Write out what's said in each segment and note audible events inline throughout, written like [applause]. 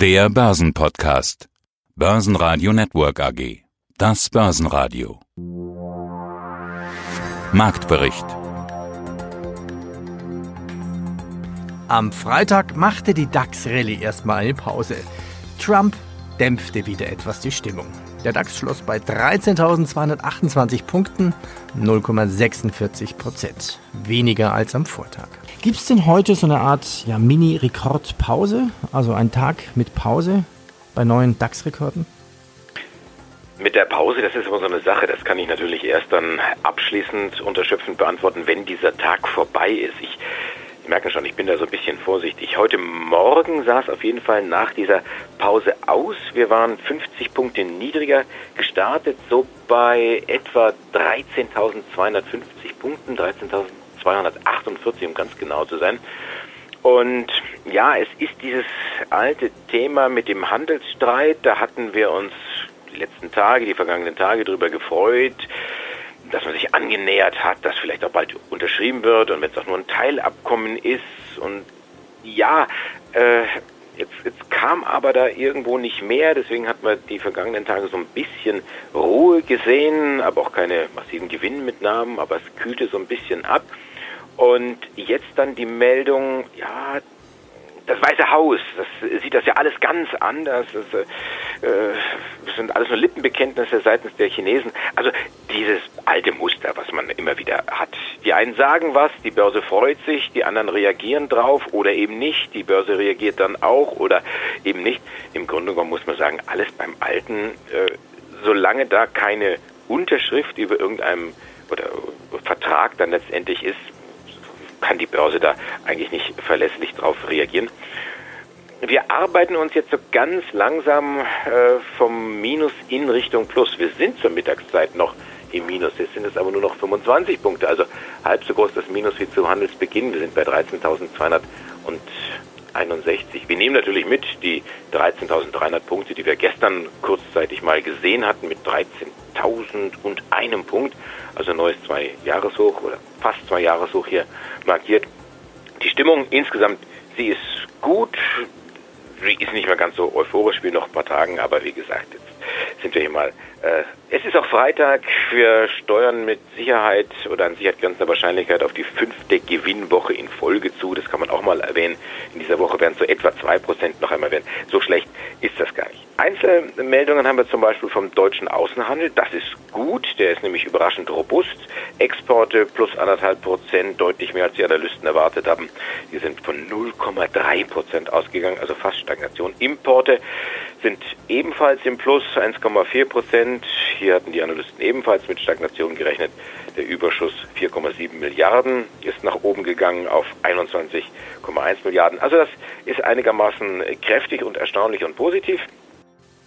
Der Börsenpodcast. Börsenradio Network AG. Das Börsenradio. Marktbericht. Am Freitag machte die DAX-Rallye erstmal eine Pause. Trump dämpfte wieder etwas die Stimmung. Der DAX schloss bei 13.228 Punkten, 0,46 Prozent. Weniger als am Vortag. Gibt es denn heute so eine Art ja, Mini-Rekordpause? Also ein Tag mit Pause bei neuen DAX-Rekorden? Mit der Pause, das ist aber so eine Sache, das kann ich natürlich erst dann abschließend unterschöpfend beantworten, wenn dieser Tag vorbei ist. Ich merken schon, ich bin da so ein bisschen vorsichtig. Heute Morgen sah es auf jeden Fall nach dieser Pause aus. Wir waren 50 Punkte niedriger gestartet, so bei etwa 13.250 Punkten, 13.248 um ganz genau zu sein. Und ja, es ist dieses alte Thema mit dem Handelsstreit. Da hatten wir uns die letzten Tage, die vergangenen Tage drüber gefreut dass man sich angenähert hat, dass vielleicht auch bald unterschrieben wird und wenn es auch nur ein Teilabkommen ist und ja, äh, jetzt, jetzt kam aber da irgendwo nicht mehr, deswegen hat man die vergangenen Tage so ein bisschen Ruhe gesehen, aber auch keine massiven Gewinnmitnahmen, aber es kühlte so ein bisschen ab. Und jetzt dann die Meldung, ja, das Weiße Haus, das sieht das ja alles ganz anders. Das, äh, das sind alles nur Lippenbekenntnisse seitens der Chinesen. Also dieses alte Muster, was man immer wieder hat. Die einen sagen was, die Börse freut sich, die anderen reagieren drauf oder eben nicht. Die Börse reagiert dann auch oder eben nicht. Im Grunde genommen muss man sagen, alles beim Alten, äh, solange da keine Unterschrift über irgendeinem oder Vertrag dann letztendlich ist, kann die Börse da eigentlich nicht verlässlich darauf reagieren. Wir arbeiten uns jetzt so ganz langsam äh, vom Minus in Richtung Plus. Wir sind zur Mittagszeit noch im Minus. Jetzt sind es aber nur noch 25 Punkte, also halb so groß das Minus wie zu Handelsbeginn. Wir sind bei 13.261. Wir nehmen natürlich mit die 13.300 Punkte, die wir gestern kurzzeitig mal gesehen hatten, mit 13.000 und einem Punkt, also neues Zwei-Jahreshoch oder fast Zwei-Jahreshoch hier markiert. Die Stimmung insgesamt, sie ist gut. Sie ist nicht mehr ganz so euphorisch wie noch ein paar Tagen, aber wie gesagt, jetzt sind wir hier mal äh, es ist auch Freitag. Wir steuern mit Sicherheit oder an Sicherheit grenzender Wahrscheinlichkeit auf die fünfte Gewinnwoche in Folge zu. Das kann man auch mal erwähnen. In dieser Woche werden so etwa zwei Prozent noch einmal werden. So schlecht ist das gar nicht. Einzelmeldungen haben wir zum Beispiel vom deutschen Außenhandel. Das ist gut. Der ist nämlich überraschend robust. Exporte plus anderthalb Prozent, deutlich mehr als die Analysten erwartet haben. Die sind von 0,3 Prozent ausgegangen, also fast Stagnation. Importe sind ebenfalls im Plus 1,4 Prozent. Hier hatten die Analysten ebenfalls mit Stagnation gerechnet. Der Überschuss 4,7 Milliarden ist nach oben gegangen auf 21,1 Milliarden. Also das ist einigermaßen kräftig und erstaunlich und positiv.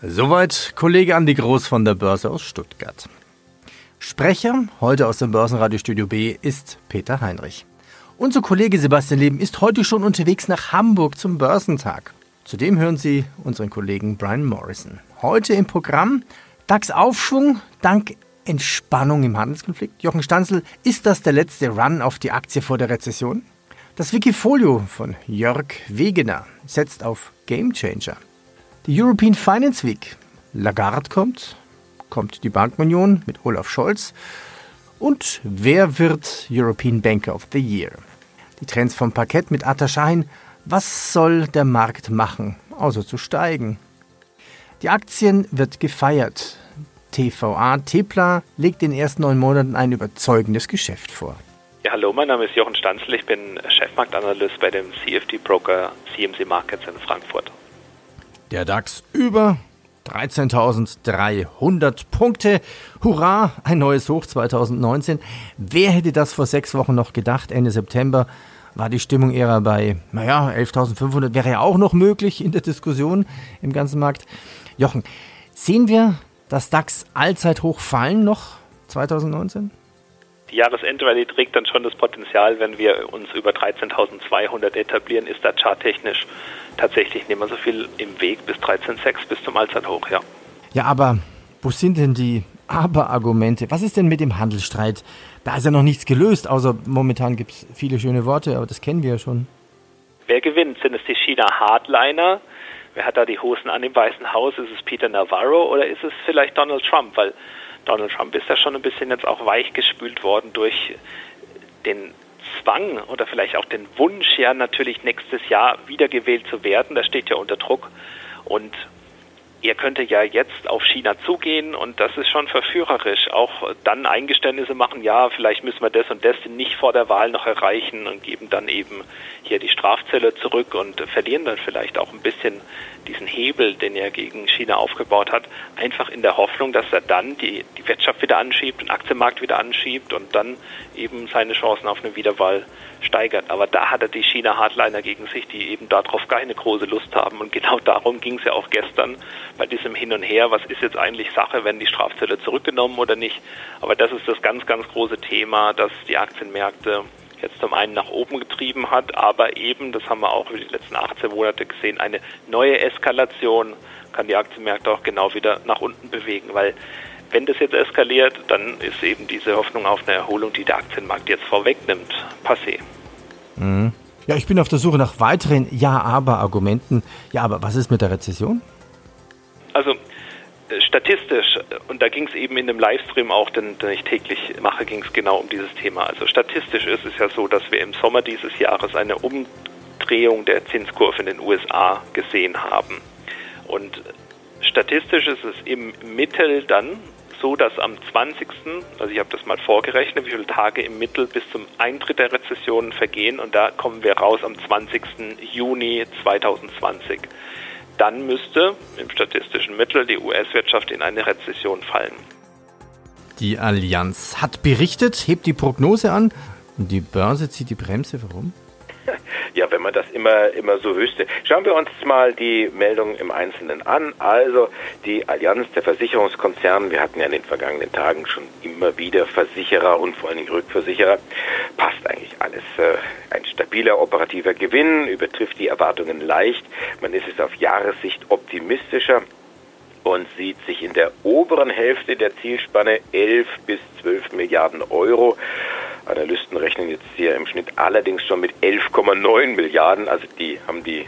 Soweit Kollege Andi Groß von der Börse aus Stuttgart. Sprecher heute aus dem Börsenradiostudio B ist Peter Heinrich. Unser Kollege Sebastian Leben ist heute schon unterwegs nach Hamburg zum Börsentag. Zudem hören Sie unseren Kollegen Brian Morrison. Heute im Programm DAX-Aufschwung dank Entspannung im Handelskonflikt. Jochen Stanzel, ist das der letzte Run auf die Aktie vor der Rezession? Das Wikifolio von Jörg Wegener setzt auf Gamechanger. Die European Finance Week. Lagarde kommt, kommt die Bankenunion mit Olaf Scholz. Und wer wird European Banker of the Year? Die Trends vom Parkett mit Atta Shahin was soll der Markt machen, außer zu steigen? Die Aktien wird gefeiert. TVA Tepla legt in den ersten neun Monaten ein überzeugendes Geschäft vor. Ja, hallo, mein Name ist Jochen Stanzl, ich bin Chefmarktanalyst bei dem CFD-Broker CMC Markets in Frankfurt. Der DAX über 13.300 Punkte. Hurra, ein neues Hoch 2019. Wer hätte das vor sechs Wochen noch gedacht, Ende September? War die Stimmung eher bei, naja, 11.500 wäre ja auch noch möglich in der Diskussion im ganzen Markt. Jochen, sehen wir das DAX Allzeithoch fallen noch 2019? Die Jahresendrallye trägt dann schon das Potenzial, wenn wir uns über 13.200 etablieren, ist da charttechnisch tatsächlich nicht mehr so viel im Weg bis 13.6 bis zum Allzeithoch, ja. Ja, aber wo sind denn die Aber-Argumente? Was ist denn mit dem Handelsstreit? Da ist ja noch nichts gelöst, außer momentan gibt es viele schöne Worte, aber das kennen wir ja schon. Wer gewinnt? Sind es die China Hardliner? wer hat da die Hosen an im Weißen Haus? Ist es Peter Navarro oder ist es vielleicht Donald Trump? Weil Donald Trump ist ja schon ein bisschen jetzt auch weichgespült worden durch den Zwang oder vielleicht auch den Wunsch, ja natürlich nächstes Jahr wiedergewählt zu werden. Das steht ja unter Druck. Und ihr könnte ja jetzt auf China zugehen und das ist schon verführerisch. Auch dann Eingeständnisse machen, ja, vielleicht müssen wir das und das nicht vor der Wahl noch erreichen und geben dann eben hier die Strafzelle zurück und verlieren dann vielleicht auch ein bisschen diesen Hebel, den er gegen China aufgebaut hat, einfach in der Hoffnung, dass er dann die, die Wirtschaft wieder anschiebt, den Aktienmarkt wieder anschiebt und dann eben seine Chancen auf eine Wiederwahl steigert. Aber da hat er die China-Hardliner gegen sich, die eben darauf keine große Lust haben. Und genau darum ging es ja auch gestern bei diesem Hin und Her. Was ist jetzt eigentlich Sache, wenn die Strafzölle zurückgenommen oder nicht? Aber das ist das ganz, ganz große Thema, dass die Aktienmärkte jetzt zum einen nach oben getrieben hat, aber eben, das haben wir auch über die letzten 18 Monate gesehen, eine neue Eskalation kann die Aktienmärkte auch genau wieder nach unten bewegen, weil wenn das jetzt eskaliert, dann ist eben diese Hoffnung auf eine Erholung, die der Aktienmarkt jetzt vorwegnimmt, passé. Mhm. Ja, ich bin auf der Suche nach weiteren Ja-Aber-Argumenten. Ja, aber was ist mit der Rezession? Also statistisch, und da ging es eben in dem Livestream auch, den, den ich täglich mache, ging es genau um dieses Thema. Also statistisch ist es ja so, dass wir im Sommer dieses Jahres eine Umdrehung der Zinskurve in den USA gesehen haben. Und statistisch ist es im Mittel dann so, dass am 20., also ich habe das mal vorgerechnet, wie viele Tage im Mittel bis zum Eintritt der Rezession vergehen und da kommen wir raus am 20. Juni 2020 dann müsste im statistischen Mittel die US-Wirtschaft in eine Rezession fallen. Die Allianz hat berichtet, hebt die Prognose an und die Börse zieht die Bremse. Warum? Ja, wenn man das immer, immer so wüsste. Schauen wir uns mal die Meldung im Einzelnen an. Also die Allianz der Versicherungskonzerne, wir hatten ja in den vergangenen Tagen schon immer wieder Versicherer und vor allen Dingen Rückversicherer, passt eigentlich alles. Äh, ein stabiler operativer Gewinn übertrifft die Erwartungen leicht. Man ist es auf Jahressicht optimistischer und sieht sich in der oberen Hälfte der Zielspanne 11 bis 12 Milliarden Euro. Analysten rechnen jetzt hier im Schnitt allerdings schon mit 11,9 Milliarden, also die haben die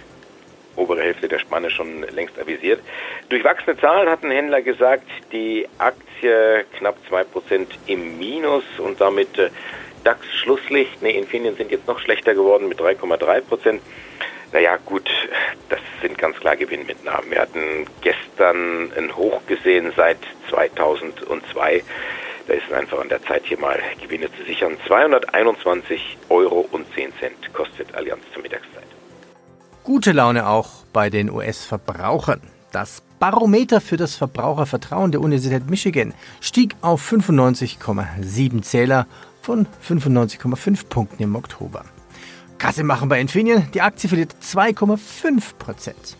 obere Hälfte der Spanne schon längst avisiert. Durchwachsene Zahlen hatten Händler gesagt, die Aktie knapp 2% im Minus und damit äh, DAX-Schlusslicht. Ne, Infineon sind jetzt noch schlechter geworden mit 3,3%. Naja, gut, das sind ganz klar Gewinnmitnahmen. Wir hatten gestern ein Hoch gesehen seit 2002. Da ist es einfach an der Zeit, hier mal Gewinne zu sichern. 221 Euro und 10 Cent kostet Allianz zur Mittagszeit. Gute Laune auch bei den US-Verbrauchern. Das Barometer für das Verbrauchervertrauen der Universität Michigan stieg auf 95,7 Zähler von 95,5 Punkten im Oktober. Kasse machen bei Infineon, die Aktie verliert 2,5 Prozent.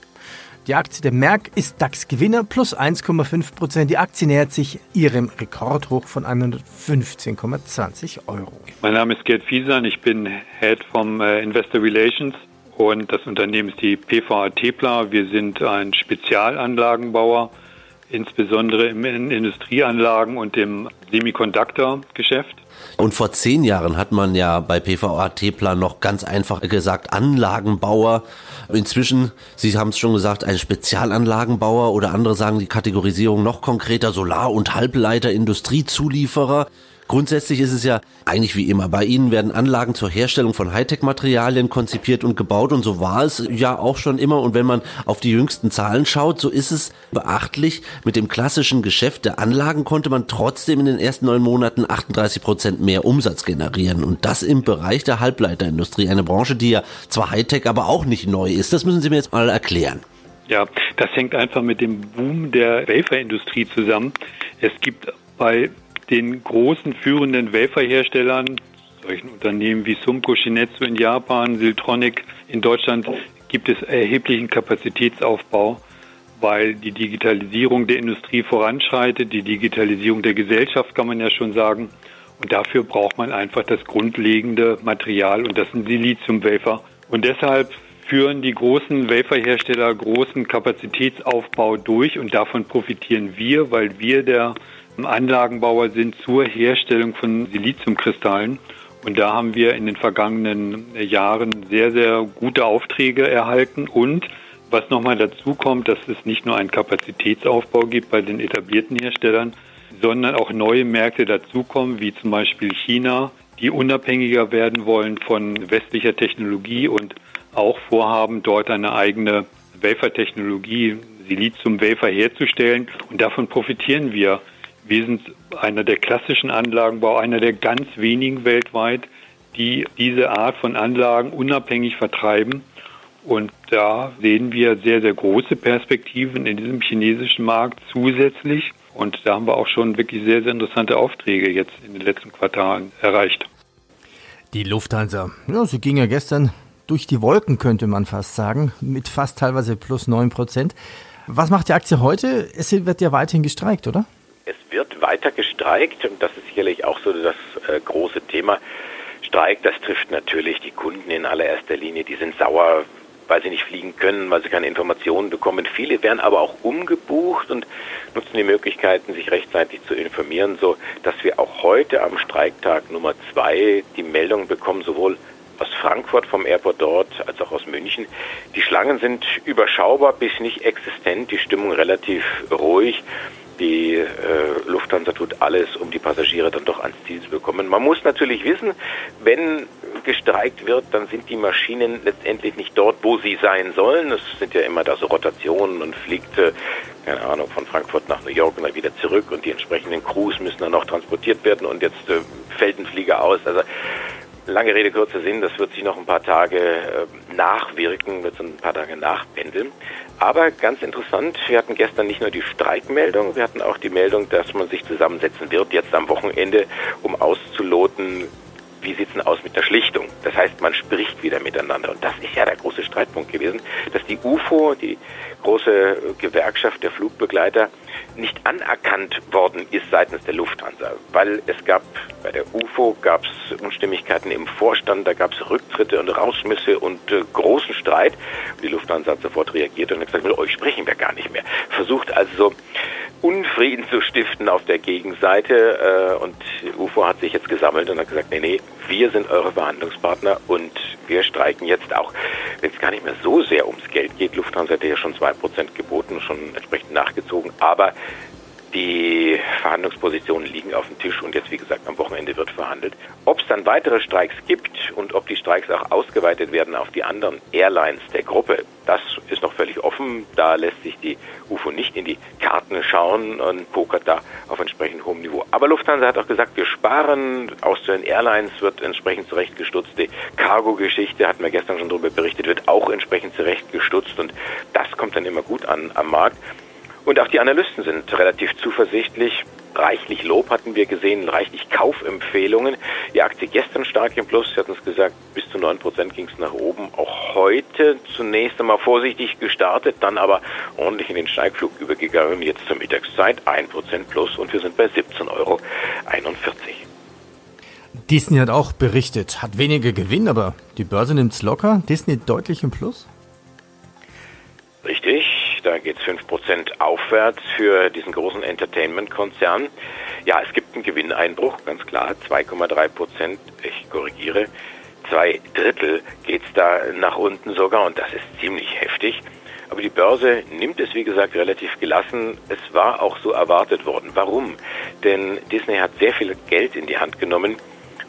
Die Aktie der Merck ist DAX-Gewinner plus 1,5 Prozent. Die Aktie nähert sich ihrem Rekordhoch von 115,20 Euro. Mein Name ist Gerd Fiesan, ich bin Head vom äh, Investor Relations und das Unternehmen ist die PVA Tepla. Wir sind ein Spezialanlagenbauer, insbesondere im Industrieanlagen und im Semiconductor-Geschäft. Und vor zehn Jahren hat man ja bei PVA Tepla noch ganz einfach gesagt Anlagenbauer. Inzwischen, Sie haben es schon gesagt, ein Spezialanlagenbauer oder andere sagen die Kategorisierung noch konkreter Solar- und Halbleiter Industriezulieferer. Grundsätzlich ist es ja eigentlich wie immer. Bei Ihnen werden Anlagen zur Herstellung von Hightech-Materialien konzipiert und gebaut und so war es ja auch schon immer. Und wenn man auf die jüngsten Zahlen schaut, so ist es beachtlich. Mit dem klassischen Geschäft der Anlagen konnte man trotzdem in den ersten neun Monaten 38 Prozent mehr Umsatz generieren. Und das im Bereich der Halbleiterindustrie. Eine Branche, die ja zwar Hightech, aber auch nicht neu ist. Das müssen Sie mir jetzt mal erklären. Ja, das hängt einfach mit dem Boom der Waferindustrie zusammen. Es gibt bei den großen führenden Waferherstellern, solchen Unternehmen wie Sumco Shinetsu in Japan, Siltronic in Deutschland, gibt es erheblichen Kapazitätsaufbau, weil die Digitalisierung der Industrie voranschreitet, die Digitalisierung der Gesellschaft kann man ja schon sagen. Und dafür braucht man einfach das grundlegende Material und das sind Siliziumwafer. Und deshalb führen die großen Waferhersteller großen Kapazitätsaufbau durch und davon profitieren wir, weil wir der Anlagenbauer sind zur Herstellung von Siliziumkristallen. Und da haben wir in den vergangenen Jahren sehr, sehr gute Aufträge erhalten und Was nochmal dazu kommt, dass es nicht nur einen Kapazitätsaufbau gibt bei den etablierten Herstellern, sondern auch neue Märkte dazukommen, wie zum Beispiel China, die unabhängiger werden wollen von westlicher Technologie und auch vorhaben, dort eine eigene Wafer-Technologie, Silizium-Wafer herzustellen. Und davon profitieren wir. Wir sind einer der klassischen Anlagenbau, einer der ganz wenigen weltweit, die diese Art von Anlagen unabhängig vertreiben. Und da sehen wir sehr, sehr große Perspektiven in diesem chinesischen Markt zusätzlich. Und da haben wir auch schon wirklich sehr, sehr interessante Aufträge jetzt in den letzten Quartalen erreicht. Die Lufthansa, ja, sie ging ja gestern durch die Wolken, könnte man fast sagen, mit fast teilweise plus 9 Prozent. Was macht die Aktie heute? Es wird ja weiterhin gestreikt, oder? Weiter gestreikt und das ist sicherlich auch so das äh, große Thema. Streik, das trifft natürlich die Kunden in allererster Linie. Die sind sauer, weil sie nicht fliegen können, weil sie keine Informationen bekommen. Viele werden aber auch umgebucht und nutzen die Möglichkeiten, sich rechtzeitig zu informieren, so dass wir auch heute am Streiktag Nummer zwei die Meldung bekommen, sowohl aus Frankfurt vom Airport dort als auch aus München. Die Schlangen sind überschaubar bis nicht existent, die Stimmung relativ ruhig. Die äh, Lufthansa tut alles, um die Passagiere dann doch ans Ziel zu bekommen. Man muss natürlich wissen, wenn gestreikt wird, dann sind die Maschinen letztendlich nicht dort, wo sie sein sollen. Es sind ja immer da so Rotationen und fliegt, äh, keine Ahnung, von Frankfurt nach New York und dann wieder zurück und die entsprechenden Crews müssen dann noch transportiert werden und jetzt äh, fällt ein Flieger aus. Also lange Rede, kurzer Sinn, das wird sich noch ein paar Tage äh, nachwirken, wird so ein paar Tage nachpendeln. Aber ganz interessant, wir hatten gestern nicht nur die Streikmeldung, wir hatten auch die Meldung, dass man sich zusammensetzen wird, jetzt am Wochenende, um auszuloten, wie sieht es denn aus mit der Schlichtung? Das heißt, man spricht wieder miteinander. Und das ist ja der große Streitpunkt gewesen, dass die UFO, die große Gewerkschaft der Flugbegleiter, nicht anerkannt worden ist seitens der Lufthansa. Weil es gab, bei der UFO gab es Unstimmigkeiten im Vorstand, da gab es Rücktritte und Rausschmisse und äh, großen Streit. Die Lufthansa hat sofort reagiert und hat gesagt, mit euch sprechen wir gar nicht mehr. Versucht also Unfrieden zu stiften auf der Gegenseite. Äh, und UFO hat sich jetzt gesammelt und hat gesagt, nee, nee, wir sind eure Verhandlungspartner und wir streiken jetzt auch, wenn es gar nicht mehr so sehr ums Geld geht. Lufthansa hat ja schon zwei Prozent geboten, schon entsprechend nachgezogen. Aber die Verhandlungspositionen liegen auf dem Tisch und jetzt, wie gesagt, am Wochenende wird verhandelt. Ob es dann weitere Streiks gibt und ob die Streiks auch ausgeweitet werden auf die anderen Airlines der Gruppe, das ist noch völlig offen. Da lässt sich die UFO nicht in die Karten schauen und pokert da auf entsprechend hohem Niveau. Aber Lufthansa hat auch gesagt, wir sparen. Austrian Airlines wird entsprechend zurechtgestutzt. Die Cargo-Geschichte, hatten wir gestern schon darüber berichtet, wird auch entsprechend zurechtgestutzt und das kommt dann immer gut an am Markt. Und auch die Analysten sind relativ zuversichtlich. Reichlich Lob hatten wir gesehen, reichlich Kaufempfehlungen. Die Aktie gestern stark im Plus, Sie hatten es gesagt, bis zu 9% ging es nach oben. Auch heute zunächst einmal vorsichtig gestartet, dann aber ordentlich in den Steigflug übergegangen. Jetzt zur Mittagszeit 1% plus und wir sind bei 17,41 Euro. Disney hat auch berichtet, hat weniger Gewinn, aber die Börse nimmt es locker. Disney deutlich im Plus? Richtig, da geht es 5% aufwärts für diesen großen Entertainment-Konzern. Ja, es gibt einen Gewinneinbruch, ganz klar, 2,3% Ich korrigiere, zwei Drittel geht es da nach unten sogar und das ist ziemlich heftig. Aber die Börse nimmt es, wie gesagt, relativ gelassen. Es war auch so erwartet worden. Warum? Denn Disney hat sehr viel Geld in die Hand genommen,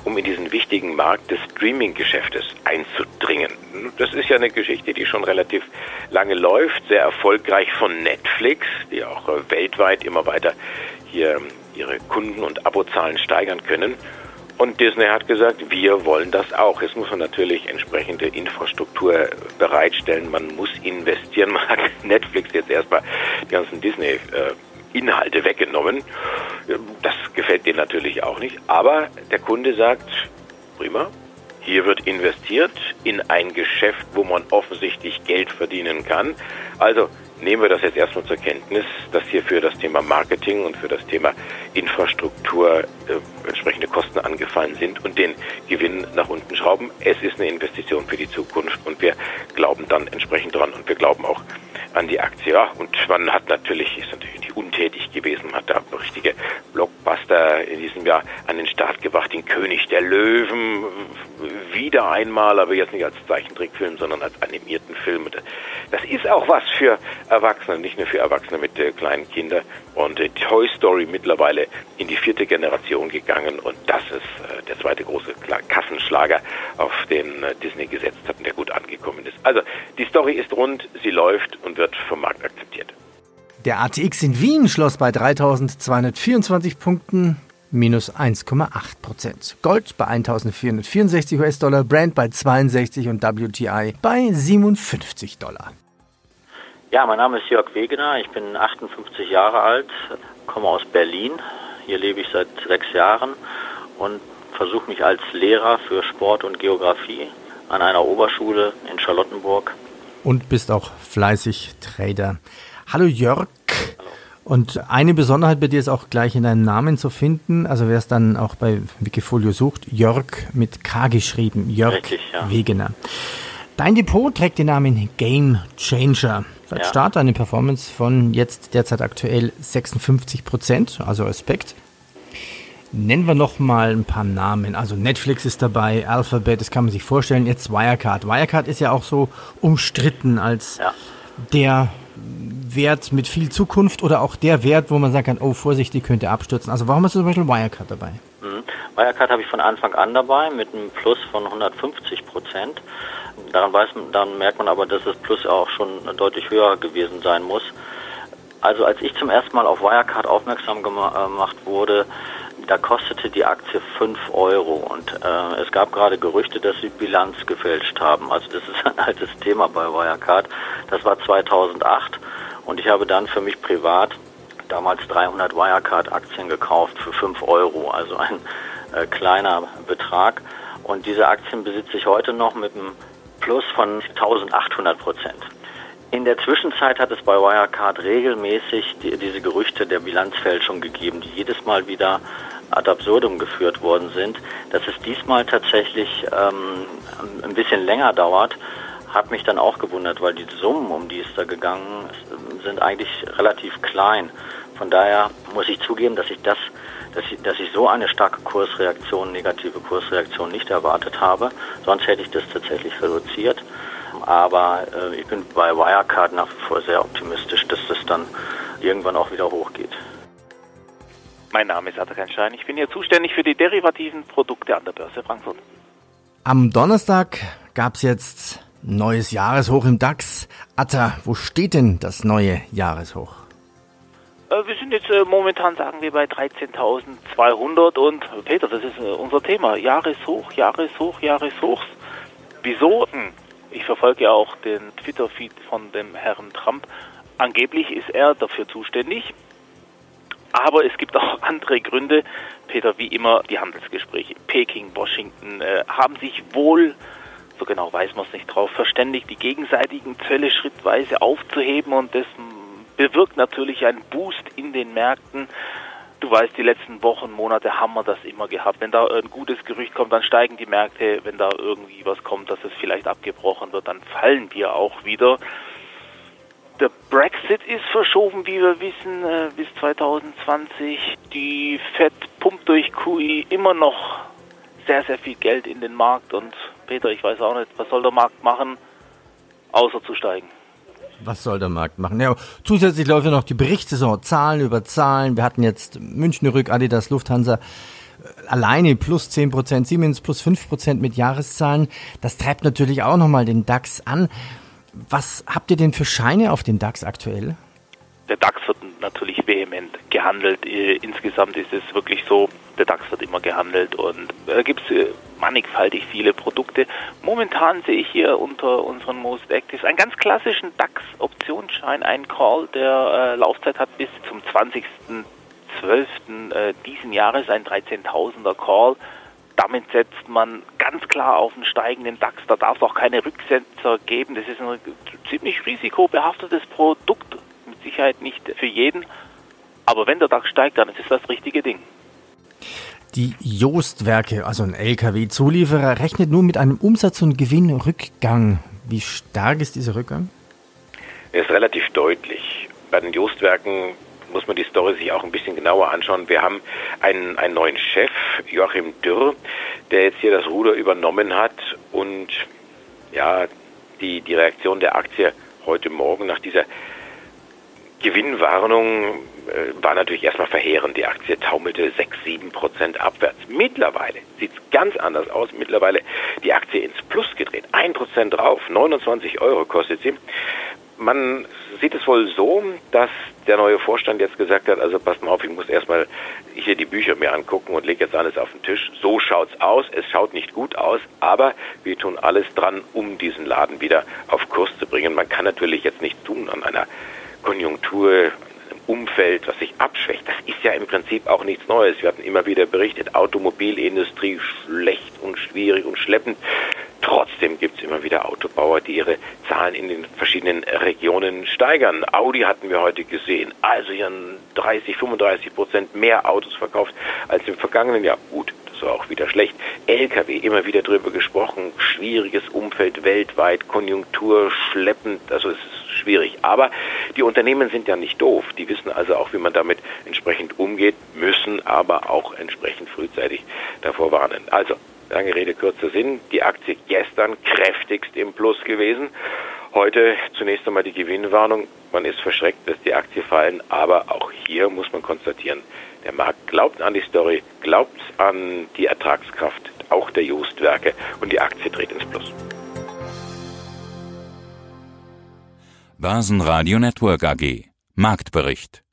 um in diesen wichtigen Markt des Streaming-Geschäftes einzudringen. Das ist ja eine Geschichte, die schon relativ lange läuft, sehr erfolgreich von Netflix, die auch äh, weltweit immer weiter hier ihre Kunden- und Abozahlen steigern können. Und Disney hat gesagt, wir wollen das auch. Jetzt muss man natürlich entsprechende Infrastruktur bereitstellen. Man muss investieren. Man hat [laughs] Netflix jetzt erstmal die ganzen Disney äh, Inhalte weggenommen. Das gefällt denen natürlich auch nicht. Aber der Kunde sagt, prima, hier wird investiert in ein Geschäft, wo man offensichtlich Geld verdienen kann. Also nehmen wir das jetzt erstmal zur Kenntnis, dass hier für das Thema Marketing und für das Thema Infrastruktur äh, entsprechende Kosten angefallen sind und den Gewinn nach unten schrauben. Es ist eine Investition für die Zukunft und wir glauben dann entsprechend dran und wir glauben auch an die Aktie. Ja, und man hat natürlich, ist natürlich nicht untätig gewesen, hat da richtige Blockbuster in diesem Jahr an den Start gebracht, den König der Löwen, wieder einmal, aber jetzt nicht als Zeichentrickfilm, sondern als animierten Film. Das ist auch was für Erwachsene, nicht nur für Erwachsene mit äh, kleinen Kindern. Und äh, Toy Story mittlerweile in die vierte Generation gegangen und das ist äh, der zweite große Kassenschlager, auf den äh, Disney gesetzt hat und der gut angekommen ist. Also die Story ist rund, sie läuft und wird vom Markt akzeptiert. Der ATX in Wien schloss bei 3224 Punkten minus 1,8 Prozent. Gold bei 1464 US-Dollar, Brand bei 62 und WTI bei 57 Dollar. Ja, mein Name ist Jörg Wegener, ich bin 58 Jahre alt, komme aus Berlin. Hier lebe ich seit sechs Jahren und versuche mich als Lehrer für Sport und Geografie an einer Oberschule in Charlottenburg. Und bist auch fleißig Trader. Hallo Jörg. Hallo. Und eine Besonderheit bei dir ist auch gleich in deinem Namen zu finden. Also wer es dann auch bei Wikifolio sucht, Jörg mit K geschrieben. Jörg Richtig, ja. Wegener. Dein Depot trägt den Namen Game Changer. Seit ja. Start eine Performance von jetzt derzeit aktuell 56 Prozent, also Respekt. Nennen wir noch mal ein paar Namen. Also Netflix ist dabei, Alphabet, das kann man sich vorstellen. Jetzt Wirecard. Wirecard ist ja auch so umstritten als ja. der Wert mit viel Zukunft oder auch der Wert, wo man sagen kann, oh Vorsicht, die könnte abstürzen. Also warum hast du zum Beispiel Wirecard dabei? Mhm. Wirecard habe ich von Anfang an dabei mit einem Plus von 150 Prozent. Daran, weiß man, daran merkt man aber, dass das Plus auch schon deutlich höher gewesen sein muss. Also als ich zum ersten Mal auf Wirecard aufmerksam gemacht wurde, da kostete die Aktie 5 Euro und äh, es gab gerade Gerüchte, dass sie Bilanz gefälscht haben. Also das ist ein [laughs] altes Thema bei Wirecard. Das war 2008 und ich habe dann für mich privat damals 300 Wirecard-Aktien gekauft für 5 Euro, also ein äh, kleiner Betrag. Und diese Aktien besitze ich heute noch mit einem Plus von 1800 Prozent. In der Zwischenzeit hat es bei Wirecard regelmäßig die, diese Gerüchte der Bilanzfälschung gegeben, die jedes Mal wieder ad absurdum geführt worden sind. Dass es diesmal tatsächlich ähm, ein bisschen länger dauert, hat mich dann auch gewundert, weil die Summen, um die es da gegangen ist, sind eigentlich relativ klein. Von daher muss ich zugeben, dass ich das, dass ich, dass ich so eine starke Kursreaktion, negative Kursreaktion nicht erwartet habe. Sonst hätte ich das tatsächlich reduziert. Aber äh, ich bin bei Wirecard nach wie vor sehr optimistisch, dass das dann irgendwann auch wieder hochgeht. Mein Name ist Atakan Schein. Ich bin hier zuständig für die derivativen Produkte an der Börse Frankfurt. Am Donnerstag gab es jetzt neues Jahreshoch im DAX. Atta, wo steht denn das neue Jahreshoch? Äh, wir sind jetzt äh, momentan, sagen wir, bei 13.200 und Peter, das ist äh, unser Thema. Jahreshoch, Jahreshoch, Jahreshochs. Wieso? Hm. Ich verfolge ja auch den Twitter-Feed von dem Herrn Trump. Angeblich ist er dafür zuständig. Aber es gibt auch [laughs] andere Gründe. Peter, wie immer, die Handelsgespräche Peking, Washington äh, haben sich wohl, so genau weiß man es nicht drauf, verständigt, die gegenseitigen Zölle schrittweise aufzuheben und das bewirkt natürlich einen Boost in den Märkten. Du weißt, die letzten Wochen, Monate haben wir das immer gehabt. Wenn da ein gutes Gerücht kommt, dann steigen die Märkte. Wenn da irgendwie was kommt, dass es vielleicht abgebrochen wird, dann fallen wir auch wieder. Der Brexit ist verschoben, wie wir wissen, äh, bis 2020. Die Fed pumpt durch QE immer noch sehr, sehr viel Geld in den Markt. Und Peter, ich weiß auch nicht, was soll der Markt machen, außer zu steigen. Was soll der Markt machen? Ja, zusätzlich läuft ja noch die Berichtssaison, Zahlen über Zahlen. Wir hatten jetzt München Rück, Adidas, Lufthansa äh, alleine plus 10%, Siemens plus 5% mit Jahreszahlen. Das treibt natürlich auch nochmal den DAX an. Was habt ihr denn für Scheine auf den DAX aktuell? Der DAX wird natürlich vehement gehandelt. Äh, insgesamt ist es wirklich so, der DAX wird immer gehandelt und da gibt es äh, mannigfaltig viele Produkte. Momentan sehe ich hier unter unseren Most Actives einen ganz klassischen DAX-Optionsschein, einen Call, der äh, Laufzeit hat bis zum 20.12. Äh, diesen Jahres, ein 13.000er Call damit setzt man ganz klar auf einen steigenden DAX. Da darf es auch keine Rücksetzer geben. Das ist ein ziemlich risikobehaftetes Produkt. Sicherheit nicht für jeden. Aber wenn der DAX steigt, dann ist es das richtige Ding. Die Joostwerke, also ein Lkw-Zulieferer, rechnet nur mit einem Umsatz- und Gewinnrückgang. Wie stark ist dieser Rückgang? Er ist relativ deutlich. Bei den Joostwerken muss man die Story sich auch ein bisschen genauer anschauen. Wir haben einen, einen neuen Chef, Joachim Dürr, der jetzt hier das Ruder übernommen hat und ja, die, die Reaktion der Aktie heute Morgen nach dieser Gewinnwarnung äh, war natürlich erstmal verheerend. Die Aktie taumelte 6, 7 Prozent abwärts. Mittlerweile sieht es ganz anders aus. Mittlerweile die Aktie ins Plus gedreht. 1 Prozent drauf. 29 Euro kostet sie. Man sieht es wohl so, dass der neue Vorstand jetzt gesagt hat, also passt mal auf, ich muss erstmal hier die Bücher mir angucken und lege jetzt alles auf den Tisch. So schaut's aus. Es schaut nicht gut aus, aber wir tun alles dran, um diesen Laden wieder auf Kurs zu bringen. Man kann natürlich jetzt nichts tun an einer Konjunktur, Umfeld, was sich abschwächt. Das ist ja im Prinzip auch nichts Neues. Wir hatten immer wieder berichtet, Automobilindustrie schlecht und schwierig und schleppend. Trotzdem gibt es immer wieder Autobauer, die ihre Zahlen in den verschiedenen Regionen steigern. Audi hatten wir heute gesehen. Also hier 30, 35 Prozent mehr Autos verkauft als im vergangenen Jahr. Gut, war auch wieder schlecht. Lkw, immer wieder drüber gesprochen. Schwieriges Umfeld weltweit, Konjunktur schleppend. Also es ist schwierig. Aber die Unternehmen sind ja nicht doof. Die wissen also auch, wie man damit entsprechend umgeht, müssen aber auch entsprechend frühzeitig davor warnen. Also, lange Rede, kurzer Sinn. Die Aktie gestern kräftigst im Plus gewesen. Heute zunächst einmal die Gewinnwarnung. Man ist verschreckt, dass die Aktie fallen, aber auch hier muss man konstatieren, der Markt glaubt an die Story, glaubt an die Ertragskraft auch der Justwerke und die Aktie dreht ins Plus. Börsenradio Network AG Marktbericht